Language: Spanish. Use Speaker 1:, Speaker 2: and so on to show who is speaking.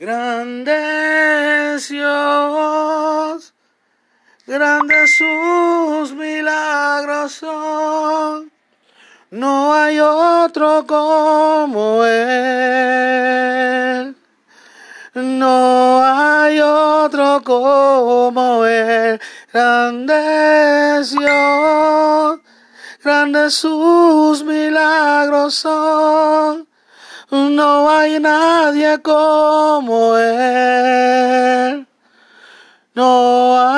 Speaker 1: Grandes Dios, grandes sus milagros son, no hay otro como Él. No hay otro como Él, grandes Dios, grandes sus milagros son no hay nadie como Él. No hay